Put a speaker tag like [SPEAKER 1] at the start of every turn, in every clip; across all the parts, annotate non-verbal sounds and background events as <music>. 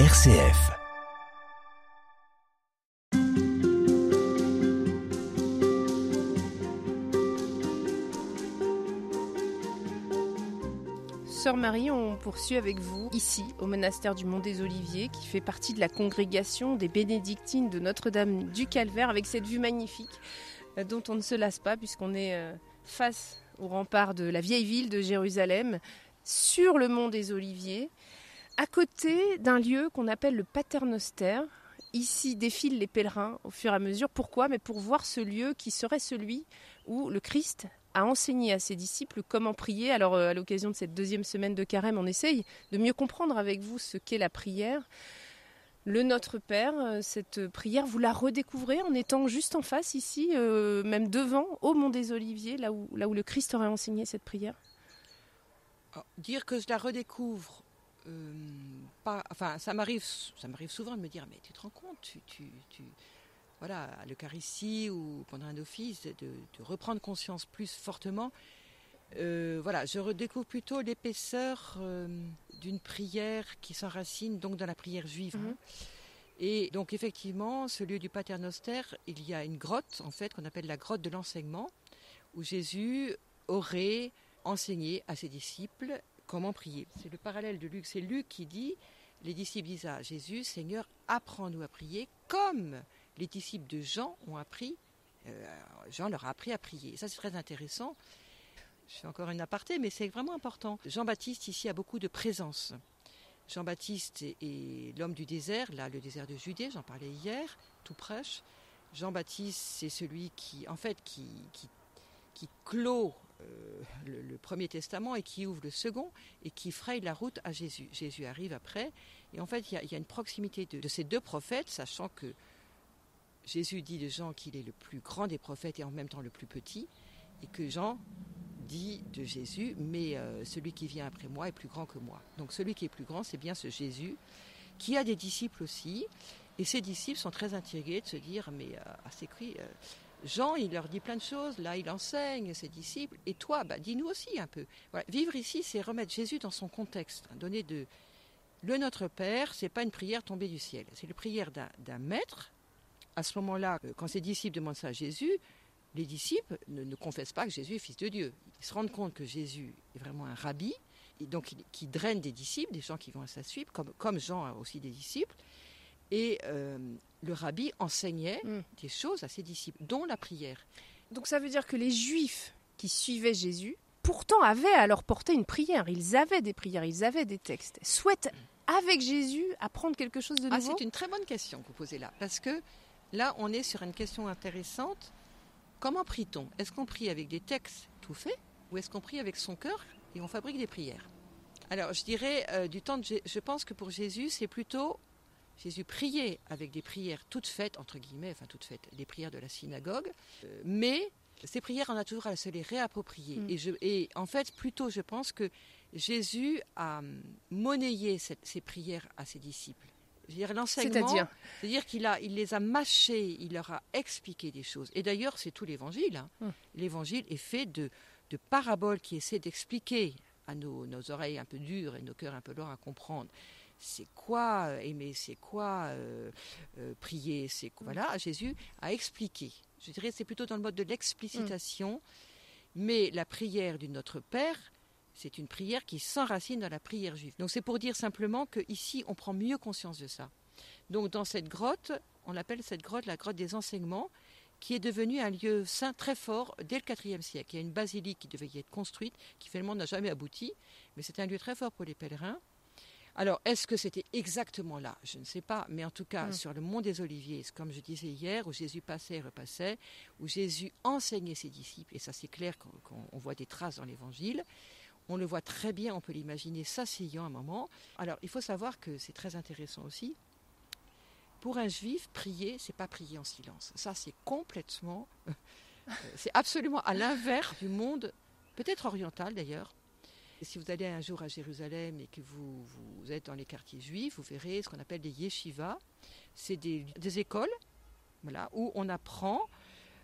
[SPEAKER 1] RCF.
[SPEAKER 2] Sœur Marie, on poursuit avec vous ici au monastère du Mont des Oliviers qui fait partie de la congrégation des bénédictines de Notre-Dame du Calvaire avec cette vue magnifique euh, dont on ne se lasse pas puisqu'on est euh, face au rempart de la vieille ville de Jérusalem sur le Mont des Oliviers à côté d'un lieu qu'on appelle le Paternoster. Ici défilent les pèlerins au fur et à mesure. Pourquoi? Mais pour voir ce lieu qui serait celui où le Christ a enseigné à ses disciples comment prier. Alors, euh, à l'occasion de cette deuxième semaine de carême, on essaye de mieux comprendre avec vous ce qu'est la prière. Le Notre Père, euh, cette prière, vous la redécouvrez en étant juste en face ici, euh, même devant, au Mont des Oliviers, là où, le Christ aurait enseigné cette prière?
[SPEAKER 3] Alors, dire que je la redécouvre, euh, pas, enfin, ça m'arrive, ça m'arrive souvent de me dire, mais tu te rends compte, tu, tu, tu voilà, à l'Eucharistie ou pendant un office, de, de reprendre conscience plus fortement. Euh, voilà, je redécouvre plutôt l'épaisseur euh, d'une prière qui s'enracine donc dans la prière juive.
[SPEAKER 2] Mhm.
[SPEAKER 3] hein. Et donc effectivement, ce lieu du Paternoster, il y a une grotte en fait qu'on appelle la grotte de l'enseignement, où Jésus aurait enseigné à ses disciples comment prier. C'est le parallèle de Luc. C'est Luc qui dit, les disciples disent à Jésus, Seigneur, apprends-nous à prier comme les disciples de Jean ont appris. euh, Jean leur a appris à prier. Ça c'est très intéressant. Je fais encore une aparté, mais c'est vraiment important. Jean-Baptiste ici a beaucoup de présence. Jean-Baptiste est, l'homme du désert, là le désert de Judée, j'en parlais hier, tout proche. Jean-Baptiste, c'est celui qui, en fait, qui, qui, qui clôt euh, le, Premier Testament et qui ouvre le second et qui fraye la route à Jésus. Jésus arrive après. Et en fait, il y a, une proximité de, ces deux prophètes, sachant que Jésus dit de Jean qu'il est le plus grand des prophètes et en même temps le plus petit, et que Jean dit de Jésus, mais euh, celui qui vient après moi est plus grand que moi. Donc celui qui est plus grand, c'est bien ce Jésus, qui a des disciples aussi, et ces disciples sont très intrigués de se dire, mais euh, à ces cris, euh, Jean, il leur dit plein de choses, là il enseigne ses disciples, et toi, bah, dis-nous aussi un peu. Vivre ici, c'est remettre Jésus dans son contexte, hein, donner de... Le Notre Père, c'est pas une prière tombée du ciel, c'est la prière d'un maître. À ce moment-là, euh, quand ses disciples demandent ça à Jésus, les disciples ne, ne confessent pas que Jésus est fils de Dieu. Ils se rendent compte que Jésus est vraiment un rabbi, et donc qui draine des disciples, des gens qui vont à sa suite, comme, comme Jean a aussi des disciples. Et euh, le rabbi enseignait
[SPEAKER 2] Mm.
[SPEAKER 3] des choses à ses disciples, dont la prière.
[SPEAKER 2] Donc ça veut dire que les Juifs qui suivaient Jésus, pourtant avaient à leur portée une prière. Ils avaient des prières, ils avaient des textes. Souhaitent, avec Jésus, apprendre quelque chose de
[SPEAKER 3] Ah,
[SPEAKER 2] nouveau
[SPEAKER 3] c'est une très bonne question que vous posez là, parce que là, on est sur une question intéressante. Comment prie-t-on? Est-ce qu'on prie avec des textes tout faits, ou est-ce qu'on prie avec son cœur et on fabrique des prières? Alors, je dirais, euh, du temps de je pense que pour Jésus, c'est plutôt Jésus priait avec des prières toutes faites, entre guillemets, enfin toutes faites, les prières de la synagogue, euh, mais ces prières, on a toujours à se les réapproprier.
[SPEAKER 2] Mm.
[SPEAKER 3] Et, je, et en fait, plutôt, je pense que Jésus a hum, monnayé cette- ces prières à ses disciples. Je veux dire, l'enseignement,
[SPEAKER 2] C'est-à-dire
[SPEAKER 3] c'est-à-dire qu'il a, il les a mâchés, il leur a expliqué des choses. Et d'ailleurs, c'est tout l'évangile. hein.
[SPEAKER 2] Hum.
[SPEAKER 3] L'évangile est fait de, de paraboles qui essaient d'expliquer à nos, nos oreilles un peu dures et nos cœurs un peu lourds à comprendre. C'est quoi euh, aimer C'est quoi euh, euh, prier C'est quoi- voilà. Jésus a expliqué. Je dirais c'est plutôt dans le mode de l'explicitation, mais la prière du Notre Père, c'est une prière qui s'enracine dans la prière juive. Donc c'est pour dire simplement qu'ici, on prend mieux conscience de ça. Donc dans cette grotte, on appelle cette grotte la grotte des enseignements, qui est devenue un lieu saint très fort dès le IVe siècle. Il y a une basilique qui devait y être construite, qui finalement n'a jamais abouti, mais c'est un lieu très fort pour les pèlerins. Alors, est-ce que c'était exactement là? Je ne sais pas, mais en tout cas,
[SPEAKER 2] Mm.
[SPEAKER 3] sur le mont des Oliviers, comme je disais hier, où Jésus passait et repassait, où Jésus enseignait ses disciples, et ça c'est clair quand, quand on voit des traces dans l'Évangile, on le voit très bien, on peut l'imaginer s'asseyant un moment. Alors, il faut savoir que c'est très intéressant aussi. Pour un juif, prier, c'est pas prier en silence. Ça, c'est complètement, <laughs> euh, c'est absolument à l'inverse du monde, peut-être oriental d'ailleurs. Si vous allez un jour à Jérusalem et que vous, vous êtes dans les quartiers juifs, vous verrez ce qu'on appelle des yeshivas. C'est des, des écoles voilà, où on apprend.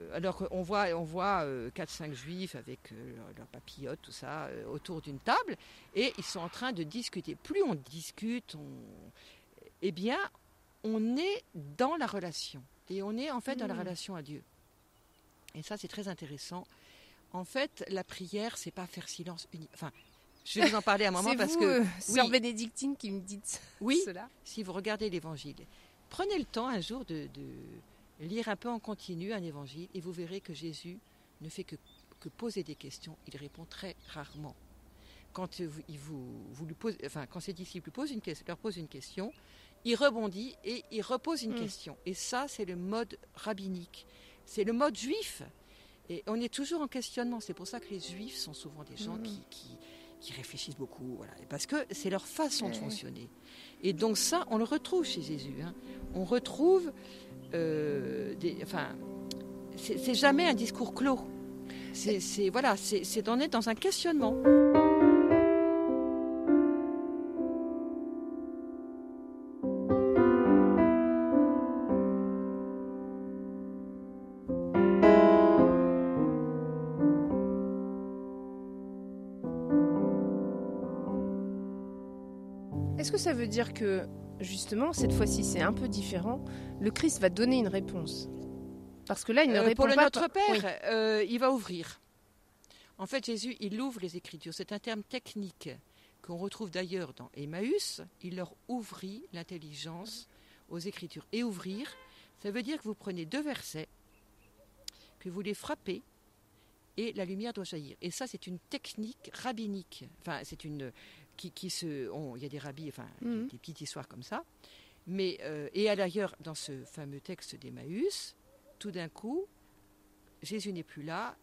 [SPEAKER 3] euh, Alors on voit, on voit euh, 4-5 juifs avec euh, leurs leur papillotes, tout ça, euh, autour d'une table, et ils sont en train de discuter. Plus on discute, on... eh bien, on est dans la relation. Et on est en fait dans la
[SPEAKER 2] Mm.
[SPEAKER 3] relation à Dieu. Et ça, c'est très intéressant. En fait, la prière, c'est pas faire silence uni- Enfin, je vais vous en parler un moment parce
[SPEAKER 2] vous,
[SPEAKER 3] que
[SPEAKER 2] euh, sœur
[SPEAKER 3] oui.
[SPEAKER 2] bénédictine, qui me dites
[SPEAKER 3] oui, <laughs>
[SPEAKER 2] cela.
[SPEAKER 3] si vous regardez l'évangile, prenez le temps un jour de, de lire un peu en continu un évangile et vous verrez que Jésus ne fait que, que poser des questions. Il répond très rarement. Quand, il vous, vous lui pose- enfin, quand ses disciples posent une, leur posent une question, il rebondit et il repose une
[SPEAKER 2] Mm.
[SPEAKER 3] question. Et ça, c'est le mode rabbinique. C'est le mode juif. Et on est toujours en questionnement. C'est pour ça que les juifs sont souvent des gens
[SPEAKER 2] Mm.
[SPEAKER 3] qui, qui- qui réfléchissent beaucoup. Voilà. Parce que c'est leur façon de fonctionner. Et donc ça, on le retrouve chez Jésus. hein. On retrouve, euh, des, enfin, c'est jamais un discours clos. C'est voilà, c'est d'en être dans un questionnement.
[SPEAKER 2] Est-ce que ça veut dire que, justement, cette fois-ci, c'est un peu différent Le Christ va donner une réponse? Parce que là, il ne
[SPEAKER 3] Euh,
[SPEAKER 2] répond
[SPEAKER 3] pour le
[SPEAKER 2] pas.
[SPEAKER 3] Notre Père,
[SPEAKER 2] Oui.
[SPEAKER 3] euh, il va ouvrir. En fait, Jésus, il ouvre les Écritures. C'est un terme technique qu'on retrouve d'ailleurs dans Emmaüs. Il leur ouvrit l'intelligence aux Écritures. Et ouvrir, ça veut dire que vous prenez deux versets, que vous les frappez, et la lumière doit jaillir. Et ça, c'est une technique rabbinique. Enfin, c'est une qui, qui se. on- Il y a des rabbis, enfin,
[SPEAKER 2] Mhm.
[SPEAKER 3] des petites histoires comme ça. Mais euh, et à d'ailleurs, dans ce fameux texte d'Emmaüs, tout d'un coup, Jésus n'est plus là.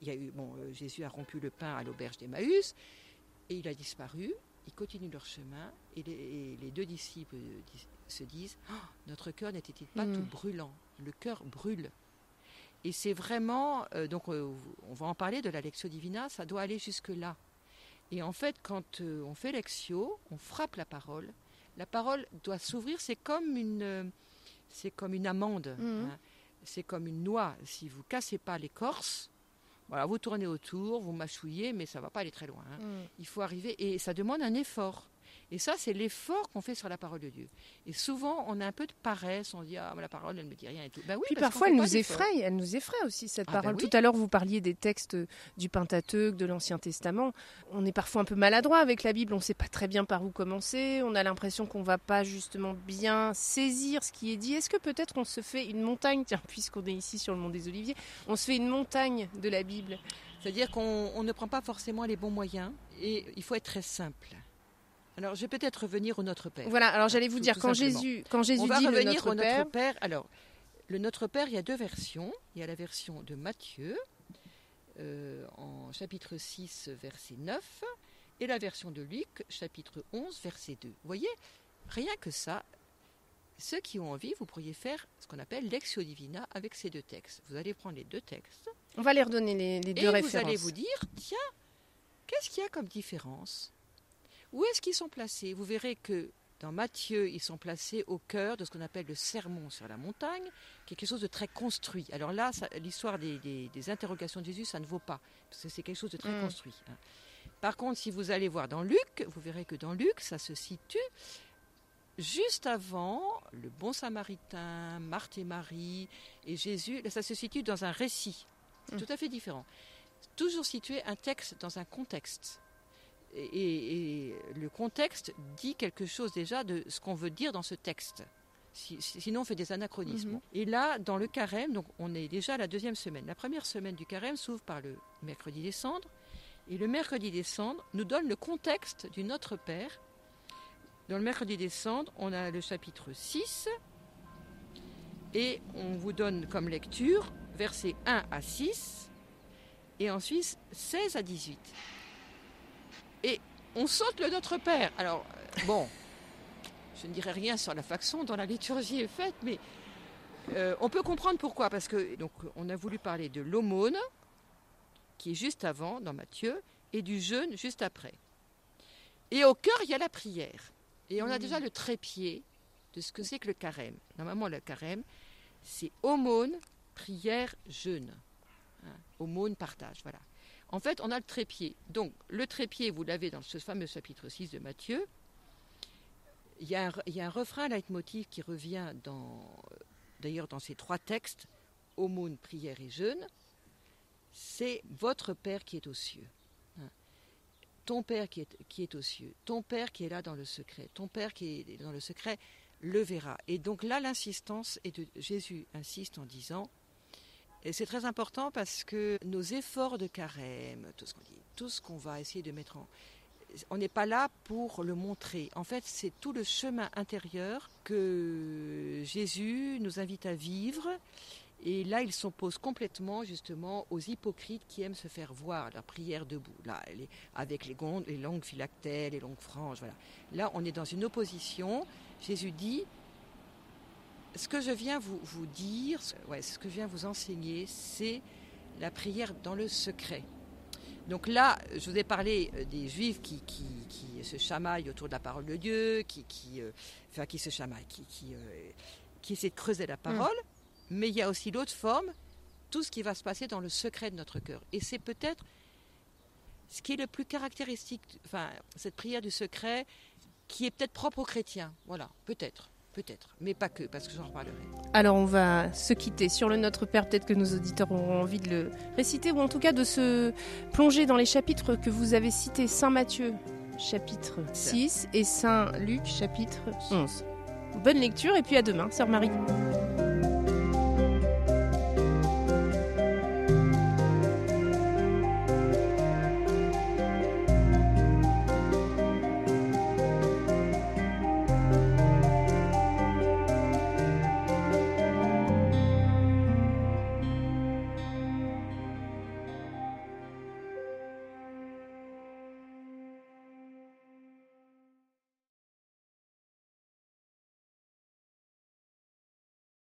[SPEAKER 3] Il y a eu, bon, euh, Jésus a rompu le pain à l'auberge d'Emmaüs et il a disparu. Ils continuent leur chemin et les, et les deux disciples euh, se disent Oh, Notre cœur n'était-il pas tout brûlant? Le cœur brûle. Et c'est vraiment, euh, donc euh, on va en parler de la Lectio Divina, ça doit aller jusque-là. Et en fait, quand euh, on fait Lectio, on frappe la parole. La parole doit s'ouvrir, c'est comme une, euh, c'est comme une amande.
[SPEAKER 2] Mhm.
[SPEAKER 3] hein. C'est comme une noix. Si vous cassez pas l'écorce, voilà, vous tournez autour, vous mâchouillez, mais ça va pas aller très loin. hein.
[SPEAKER 2] Mm.
[SPEAKER 3] Il faut arriver, et ça demande un effort. Et ça, c'est l'effort qu'on fait sur la parole de Dieu. Et souvent, on a un peu de paresse, on dit, ah, mais la parole, elle ne me dit rien et tout. Ben oui,
[SPEAKER 2] Puis
[SPEAKER 3] parce
[SPEAKER 2] parfois, elle nous effraie, elle nous effraie aussi cette
[SPEAKER 3] Ah ben
[SPEAKER 2] parole.
[SPEAKER 3] oui.
[SPEAKER 2] Tout à l'heure, vous parliez des textes du Pentateuque, de l'Ancien Testament. On est parfois un peu maladroit avec la Bible, on ne sait pas très bien par où commencer, on a l'impression qu'on va pas justement bien saisir ce qui est dit. Est-ce que peut-être on se fait une montagne, tiens, puisqu'on est ici sur le mont des Oliviers, on se fait une montagne de la Bible?
[SPEAKER 3] C'est-à-dire qu'on on ne prend pas forcément les bons moyens, et il faut être très simple. Alors, je vais peut-être revenir au Notre Père.
[SPEAKER 2] Voilà, alors j'allais vous
[SPEAKER 3] Tout-
[SPEAKER 2] dire,
[SPEAKER 3] tout
[SPEAKER 2] quand
[SPEAKER 3] simplement.
[SPEAKER 2] Jésus, quand Jésus
[SPEAKER 3] On va
[SPEAKER 2] dit le
[SPEAKER 3] revenir
[SPEAKER 2] Notre
[SPEAKER 3] au
[SPEAKER 2] Père,
[SPEAKER 3] Notre Père. Alors, le Notre Père, il y a deux versions. Il y a la version de Matthieu, euh, en chapitre 6, verset 9, et la version de Luc, chapitre 11, verset 2. Vous voyez, rien que ça, ceux qui ont envie, vous pourriez faire ce qu'on appelle Lectio Divina avec ces deux textes. Vous allez prendre les deux textes
[SPEAKER 2] on va les redonner les, les
[SPEAKER 3] et
[SPEAKER 2] deux
[SPEAKER 3] vous
[SPEAKER 2] références.
[SPEAKER 3] allez vous dire, tiens, qu'est-ce qu'il y a comme différence? Où est-ce qu'ils sont placés? Vous verrez que dans Matthieu, ils sont placés au cœur de ce qu'on appelle le sermon sur la montagne, qui est quelque chose de très construit. Alors là, l'histoire des, des- des interrogations de Jésus, ça ne vaut pas, parce que c'est quelque chose de très
[SPEAKER 2] Mm.
[SPEAKER 3] construit. hein. Par contre, si vous allez voir dans Luc, vous verrez que dans Luc, ça se situe juste avant le bon samaritain, Marthe et Marie et Jésus. Là, ça se situe dans un récit. C'est
[SPEAKER 2] Mm.
[SPEAKER 3] tout à fait différent. Toujours situer un texte dans un contexte. Et, le contexte dit quelque chose déjà de ce qu'on veut dire dans ce texte. Si- si- sinon, on fait des anachronismes.
[SPEAKER 2] Mhm.
[SPEAKER 3] Et là, dans le carême, donc on est déjà à la deuxième semaine. La première semaine du carême s'ouvre par le mercredi des cendres. Et le mercredi des cendres nous donne le contexte du Notre Père. Dans le mercredi des cendres, on a le chapitre 6. Et on vous donne comme lecture versets 1 à 6 et ensuite 16 à 18. Et on saute le Notre Père. Alors, euh, bon, <laughs> je ne dirai rien sur la façon dont la liturgie est faite, mais euh, on peut comprendre pourquoi. Parce que donc, on a voulu parler de l'aumône, qui est juste avant dans Matthieu, et du jeûne juste après. Et au cœur, il y a la prière. Et on a déjà le trépied de ce que c'est que le carême. Normalement, le carême, c'est aumône, prière, jeûne. Hein, aumône, partage, voilà. En fait, on a le trépied. Donc, le trépied, vous l'avez dans ce fameux chapitre 6 de Matthieu. Il y, a un, un refrain leitmotiv qui revient d'ailleurs dans ces trois textes, aumône, prière et jeûne, c'est votre Père qui est aux cieux. Hein. Ton Père qui est, qui est aux cieux, ton Père qui est là dans le secret, ton Père qui est dans le secret le verra. Et donc là, l'insistance est de Jésus insiste en disant, et c'est très important parce que nos efforts de carême, tout ce qu'on dit, tout ce qu'on va essayer de mettre en, on n'est pas là pour le montrer. En fait, c'est tout le chemin intérieur que Jésus nous invite à vivre. Et là, il s'oppose complètement justement aux hypocrites qui aiment se faire voir leur prière debout, là, avec les, gondes, les longues phylactères, les longues franges. Voilà. Là, on est dans une opposition. Jésus dit ce que je viens vous, vous dire, ouais, ce que je viens vous enseigner, c'est la prière dans le secret. Donc là, je vous ai parlé euh, des juifs qui, qui, qui se chamaillent autour de la parole de Dieu, qui, qui, euh, enfin, qui se chamaillent, qui, qui, euh, qui essaient de creuser la parole. Mm. Mais il y a aussi l'autre forme, tout ce qui va se passer dans le secret de notre cœur. Et c'est peut-être ce qui est le plus caractéristique, enfin, cette prière du secret, qui est peut-être propre aux chrétiens. Voilà, peut-être. Peut-être, mais pas que, parce que j'en reparlerai.
[SPEAKER 2] Alors on va se quitter sur le Notre Père, peut-être que nos auditeurs auront envie de le réciter, ou en tout cas de se plonger dans les chapitres que vous avez cités, Saint Matthieu, chapitre 6, et Saint Luc, chapitre 11. Bonne lecture, et puis à demain, Sœur Marie.